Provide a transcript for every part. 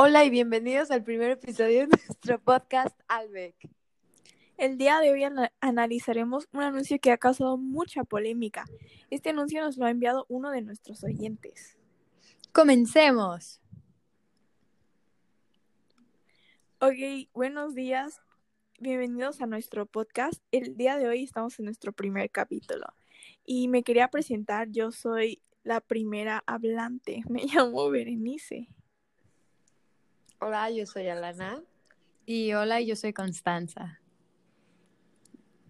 Hola y bienvenidos al primer episodio de nuestro podcast Albec. El día de hoy ana- analizaremos un anuncio que ha causado mucha polémica. Este anuncio nos lo ha enviado uno de nuestros oyentes. Comencemos. Ok, buenos días. Bienvenidos a nuestro podcast. El día de hoy estamos en nuestro primer capítulo. Y me quería presentar, yo soy la primera hablante. Me llamo Berenice. Hola, yo soy Alana. Y hola, yo soy Constanza.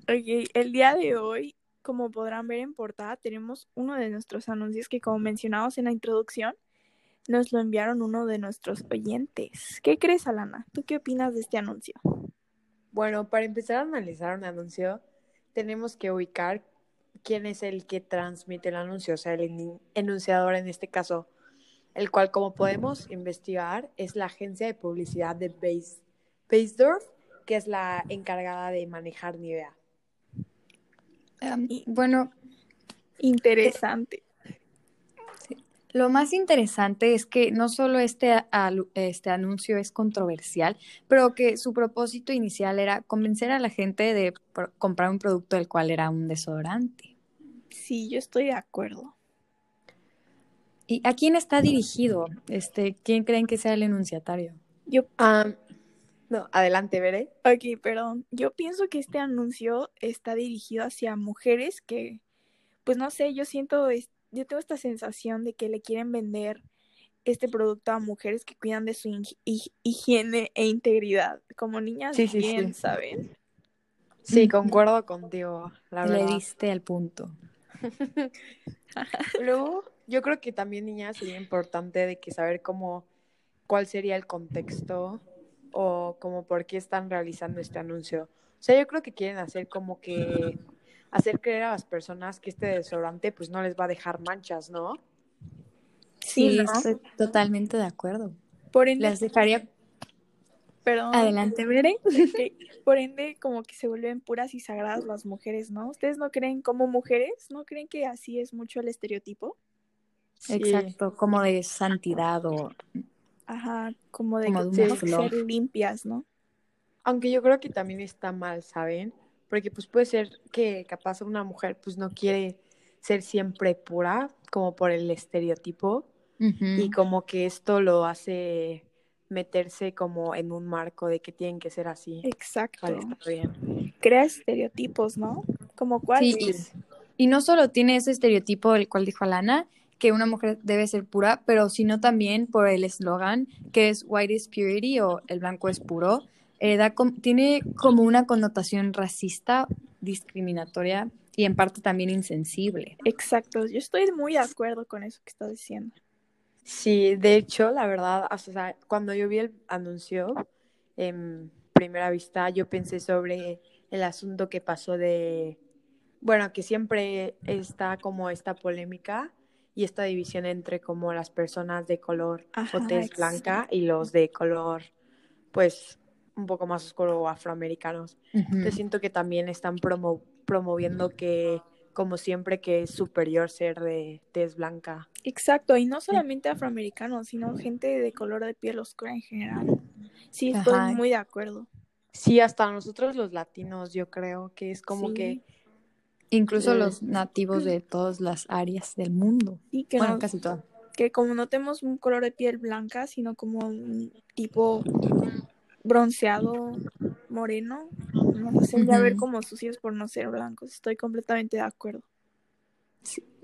Ok, el día de hoy, como podrán ver en portada, tenemos uno de nuestros anuncios que, como mencionamos en la introducción, nos lo enviaron uno de nuestros oyentes. ¿Qué crees, Alana? ¿Tú qué opinas de este anuncio? Bueno, para empezar a analizar un anuncio, tenemos que ubicar quién es el que transmite el anuncio, o sea, el en- enunciador en este caso, el cual, como podemos investigar, es la agencia de publicidad de Beis- Beisdorf, que es la encargada de manejar Nivea. Um, Y- bueno, Interesante. lo más interesante es que no solo este, este anuncio es controversial, pero que su propósito inicial era convencer a la gente de comprar un producto del cual era un desodorante. Sí, yo estoy de acuerdo. ¿Y a quién está dirigido? Este, ¿Quién creen que sea el enunciatario? Yo, Ah, no, adelante, Veré. ok, perdón. Yo pienso que este anuncio está dirigido hacia mujeres que, pues no sé, yo siento, yo tengo esta sensación de que le quieren vender este producto a mujeres que cuidan de su hig- hig- higiene e integridad, como niñas Sí, sí, bien, sí. ¿saben? Sí, concuerdo contigo, la Le verdad. diste al punto. Luego, yo creo que también, niña, sería importante de que saber cómo, cuál sería el contexto o como por qué están realizando este anuncio. O sea, yo creo que quieren hacer como que hacer creer a las personas que este desodorante pues no les va a dejar manchas, ¿no? Sí, estoy totalmente de acuerdo. Por ende, Les dejaría... perdón, Adelante, Bere. por ende, como que se vuelven puras y sagradas las mujeres, ¿no? ¿Ustedes no creen como mujeres? ¿No creen que así es mucho el estereotipo? Sí. Exacto, como de santidad o Ajá, como de Como que ser limpias, ¿no? Aunque yo creo que también está mal, ¿saben? Porque pues puede ser que capaz una mujer pues no quiere ser siempre pura, como por el estereotipo. Y como que esto lo hace meterse como en un marco de que tienen que ser así Exacto. bien. Crea estereotipos, ¿no? Como Sí, cuáles. y, y no solo tiene ese estereotipo del cual dijo Alana, que una mujer debe ser pura, pero sino también por el eslogan que es White is Purity o el blanco es puro. eh, da com- tiene como una connotación racista, discriminatoria y en parte también insensible. Exacto. Yo estoy muy de acuerdo con eso que estás diciendo. Sí, de hecho, la verdad, o sea, cuando yo vi el anuncio en primera vista, yo pensé sobre el asunto que pasó de, bueno, que siempre está como esta polémica y esta división entre como las personas de color Ajá, o tez exacto. blanca y los de color, pues, un poco más oscuro o afroamericanos. Yo siento que también están promo- promoviendo que, como siempre, que es superior ser de tez blanca. Exacto. Y no solamente afroamericanos, sino gente de color de piel oscura en general. Sí, estoy Ajá. muy de acuerdo. Sí, hasta nosotros los latinos, yo creo que es como Sí. que Incluso Eh, los nativos de todas las áreas del mundo. Que, Bueno, no- casi todas. que como no tenemos un color de piel blanca, sino como un tipo bronceado moreno, nos hacen ya ver Ujú. como sucios por no ser blancos. Estoy completamente de acuerdo.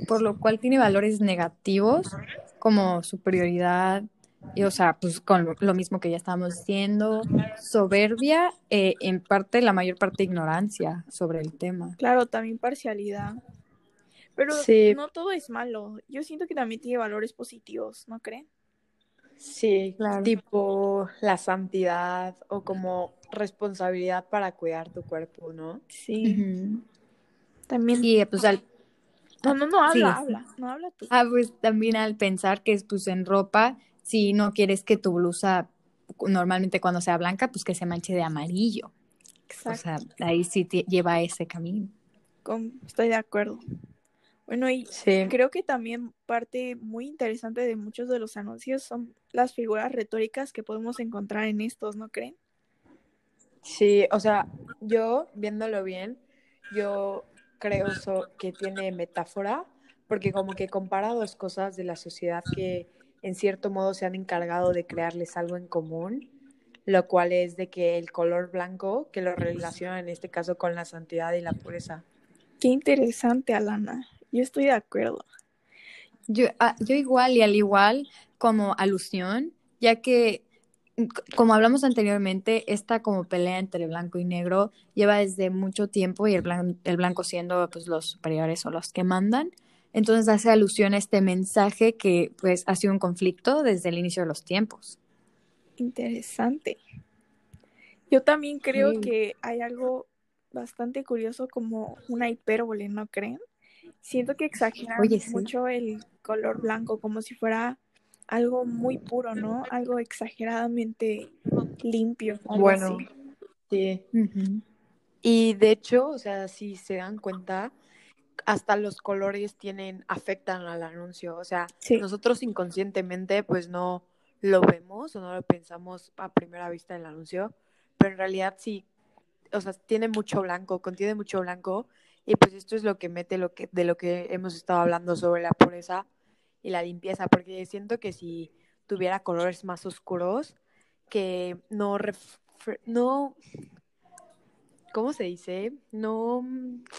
por lo cual tiene valores negativos como superioridad, y, o sea, pues con lo, mismo que ya estábamos diciendo, soberbia, eh, en parte, la mayor parte ignorancia sobre el tema. Claro, también parcialidad. Pero Sí. no todo es malo. Yo siento que también tiene valores positivos, ¿no creen? sí, Claro. tipo la santidad o como responsabilidad para cuidar tu cuerpo, ¿no? Sí. También. Y pues al, No, no, no, habla, Sí. habla. No habla tú. ah, pues también al pensar que es pues en ropa, si no quieres que tu blusa normalmente cuando sea blanca, pues que se manche de amarillo. O Exacto. sea, ahí sí te lleva ese camino. con- estoy de acuerdo. Bueno, y Sí. creo que también parte muy interesante de muchos de los anuncios son las figuras retóricas que podemos encontrar en estos, ¿no creen? Sí, o sea, yo viéndolo bien, yo creo so- que tiene metáfora, porque como que compara dos cosas de la sociedad que en cierto modo se han encargado de crearles algo en común, lo cual es de que el color blanco, que lo relaciona en este caso con la santidad y la pureza. Qué interesante, Alana. Yo estoy de acuerdo. Yo, ah, yo igual y al igual como alusión, ya que mm, como hablamos anteriormente, esta como pelea entre blanco y negro lleva desde mucho tiempo y el blanco, el blanco siendo pues los superiores o los que mandan. Entonces hace alusión a este mensaje que pues ha sido un conflicto desde el inicio de los tiempos. Interesante. Yo también creo Sí. que hay algo bastante curioso como una hipérbole, ¿no creen? Siento que exageran Oye, sí. mucho el color blanco, como si fuera algo muy puro, ¿no? Algo exageradamente limpio. Bueno, así. sí. Y de hecho, o sea, si se dan cuenta, hasta los colores tienen, afectan al anuncio. O sea, Sí. nosotros inconscientemente pues no lo vemos o no lo pensamos a primera vista en el anuncio, pero en realidad sí, o sea, tiene mucho blanco, contiene mucho blanco y pues esto es lo que mete lo que, de lo que hemos estado hablando sobre la pureza y la limpieza, porque siento que si tuviera colores más oscuros, que no, ref- no, ¿cómo se dice? No,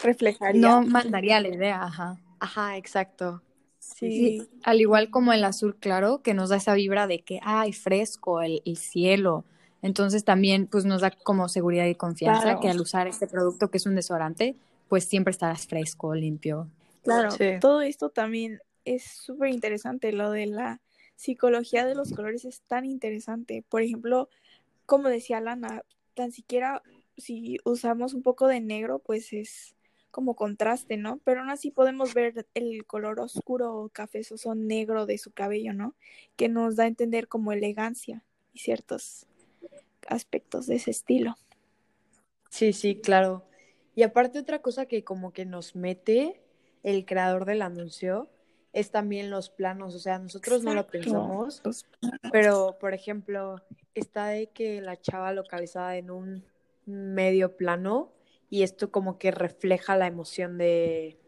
Reflejaría. No mandaría la idea, ajá. ajá, exacto. sí. Sí, al igual como el azul claro, que nos da esa vibra de que, ay, fresco, el, el cielo. Entonces también pues nos da como seguridad y confianza Claro. que al usar este producto que es un desodorante, pues siempre estarás fresco, limpio. Claro, Sí. todo esto también es súper interesante. Lo de la psicología de los colores es tan interesante. Por ejemplo, como decía Lana, tan siquiera si usamos un poco de negro, pues es como contraste, ¿no? Pero aún así podemos ver el color oscuro o cafezoso negro de su cabello, ¿no? Que nos da a entender como elegancia y ciertos aspectos de ese estilo. Sí, sí, claro. Y aparte otra cosa que como que nos mete el creador del anuncio es también los planos, o sea, nosotros no lo pensamos, pero por ejemplo, está de que la chava localizada en un medio plano y esto como que refleja la emoción de,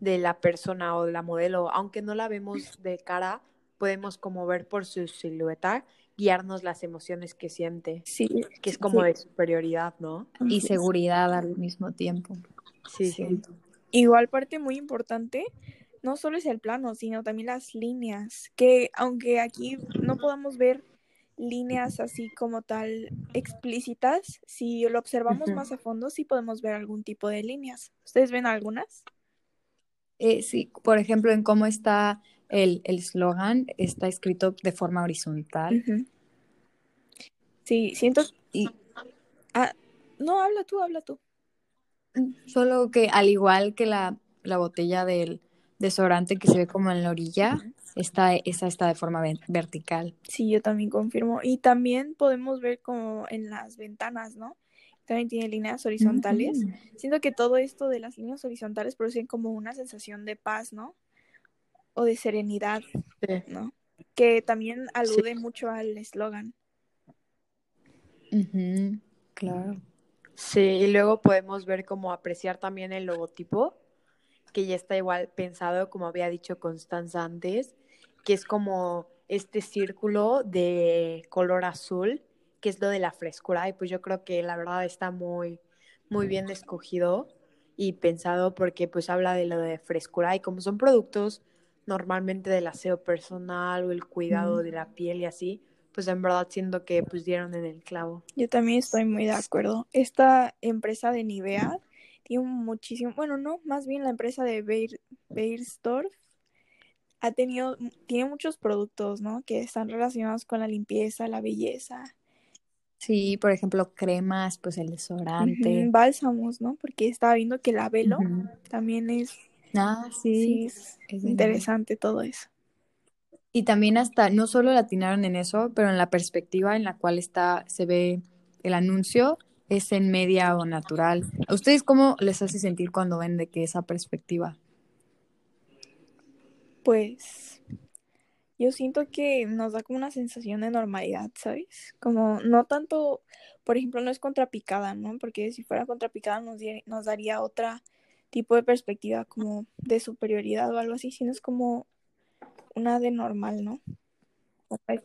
de la persona o de la modelo, aunque no la vemos de cara, podemos como ver por su silueta, guiarnos las emociones que siente, Sí, que es como sí. de superioridad, ¿no? Y seguridad al mismo tiempo. Sí, sí. Igual parte muy importante, no solo es el plano, sino también las líneas, que aunque aquí no podamos ver líneas así como tal explícitas, si lo observamos más a fondo, sí podemos ver algún tipo de líneas. ¿Ustedes ven algunas? Eh, sí, por ejemplo, en cómo está el el eslogan, está escrito de forma horizontal. Sí, siento... Y Ah, no, habla tú, habla tú. solo que al igual que la, la botella del desodorante que se ve como en la orilla, está, esa está de forma vertical. Sí, yo también confirmo. Y también podemos ver como en las ventanas, ¿no? También tiene líneas horizontales. Ujú. Siento que todo esto de las líneas horizontales producen como una sensación de paz, ¿no? O de serenidad, Sí. ¿no? Que también alude mucho al eslogan. Claro. Sí, y luego podemos ver cómo apreciar también el logotipo, que ya está igual pensado, como había dicho Constanza antes, que es como este círculo de color azul, que es lo de la frescura, y pues yo creo que la verdad está muy, muy bien escogido y pensado porque pues habla de lo de frescura y como son productos normalmente del aseo personal o el cuidado de la piel y así, pues en verdad siento que pues dieron en el clavo. Yo también estoy muy de acuerdo. Esta empresa de Nivea tiene muchísimo, bueno, no, más bien la empresa de Beir, Beiersdorf ha tenido, tiene muchos productos, ¿no? Que están relacionados con la limpieza, la belleza, Sí, por ejemplo, cremas, pues el desodorante. Ujú, bálsamos, ¿no? Porque estaba viendo que la velo Ujú. también es, Ah, sí, sí. es interesante todo eso. Y también hasta, no solo latinaron en eso, pero en la perspectiva en la cual está, se ve el anuncio, es en media o natural. ¿A ustedes cómo les hace sentir cuando ven de que esa perspectiva? Pues yo siento que nos da como una sensación de normalidad, ¿sabes? Como no tanto, por ejemplo, no es contrapicada, ¿no? Porque si fuera contrapicada nos, nos daría otra tipo de perspectiva como de superioridad o algo así, sino es como una de normal, ¿no?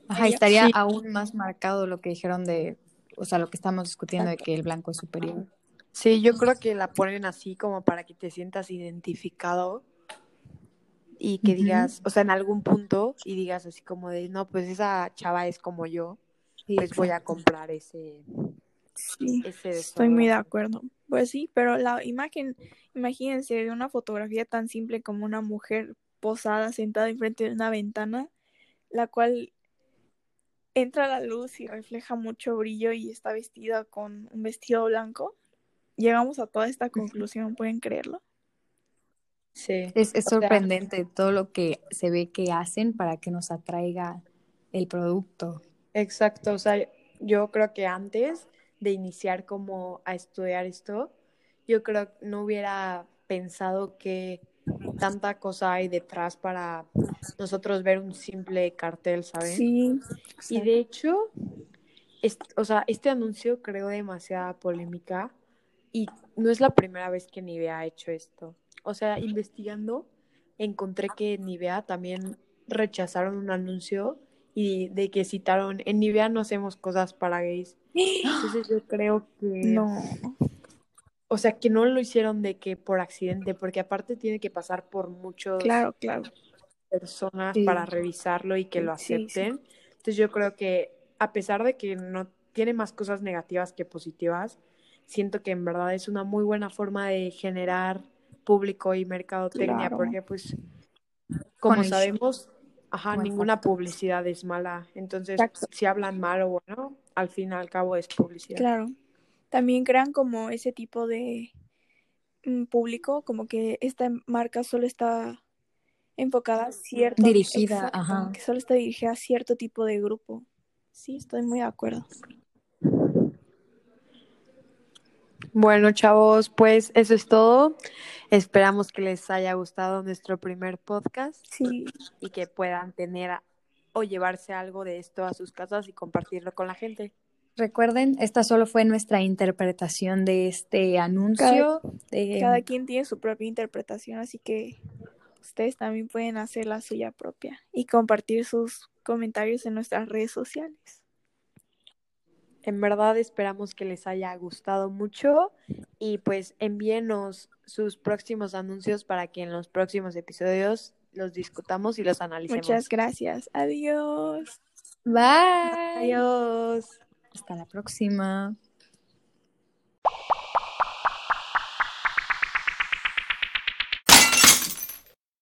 Ajá, estaría aún más marcado lo que dijeron de, o sea, lo que estamos discutiendo de que el blanco es superior. Sí, yo creo que la ponen así como para que te sientas identificado y que digas, o sea, en algún punto y digas así como de, no, pues esa chava es como yo, pues voy a comprar ese. Sí, estoy muy de acuerdo. Pues sí, pero la imagen, imagínense de una fotografía tan simple como una mujer posada sentada enfrente de una ventana, la cual entra la luz y refleja mucho brillo y está vestida con un vestido blanco. Llegamos a toda esta conclusión, ¿pueden creerlo? Sí. Es, sorprendente todo lo que se ve que hacen para que nos atraiga el producto. Exacto, o sea, yo creo que antes de iniciar como a estudiar esto, yo creo que no hubiera pensado que tanta cosa hay detrás para nosotros ver un simple cartel, ¿saben? Sí. Y de hecho, o sea, este anuncio creó demasiada polémica y no es la primera vez que Nivea ha hecho esto. O sea, investigando, encontré que en Nivea también rechazaron un anuncio y de que citaron, en Nivea no hacemos cosas para gays. Entonces yo creo que... No. O sea, que no lo hicieron de que por accidente, porque aparte tiene que pasar por muchos... Claro, claro. Personas para revisarlo y que lo acepten. Entonces yo creo que a pesar de que no tiene más cosas negativas que positivas, siento que en verdad es una muy buena forma de generar público y mercadotecnia, porque pues, como sabemos, ajá, ninguna publicidad es mala. Entonces, si hablan mal o bueno, al fin y al cabo es publicidad. Claro. También crean como ese tipo de mm, público, como que esta marca solo está enfocada a cierto dirigida, ajá. que solo está dirigida a cierto tipo de grupo. Sí, estoy muy de acuerdo. Bueno, chavos, pues eso es todo. Esperamos que les haya gustado nuestro primer podcast sí. y que puedan tener o llevarse algo de esto a sus casas y compartirlo con la gente. Recuerden, esta solo fue nuestra interpretación de este anuncio. Cada, quien tiene su propia interpretación, así que ustedes también pueden hacer la suya propia y compartir sus comentarios en nuestras redes sociales. En verdad esperamos que les haya gustado mucho y pues envíenos sus próximos anuncios para que en los próximos episodios los discutamos y los analicemos. Muchas gracias. Adiós. Bye. Adiós. Hasta la próxima.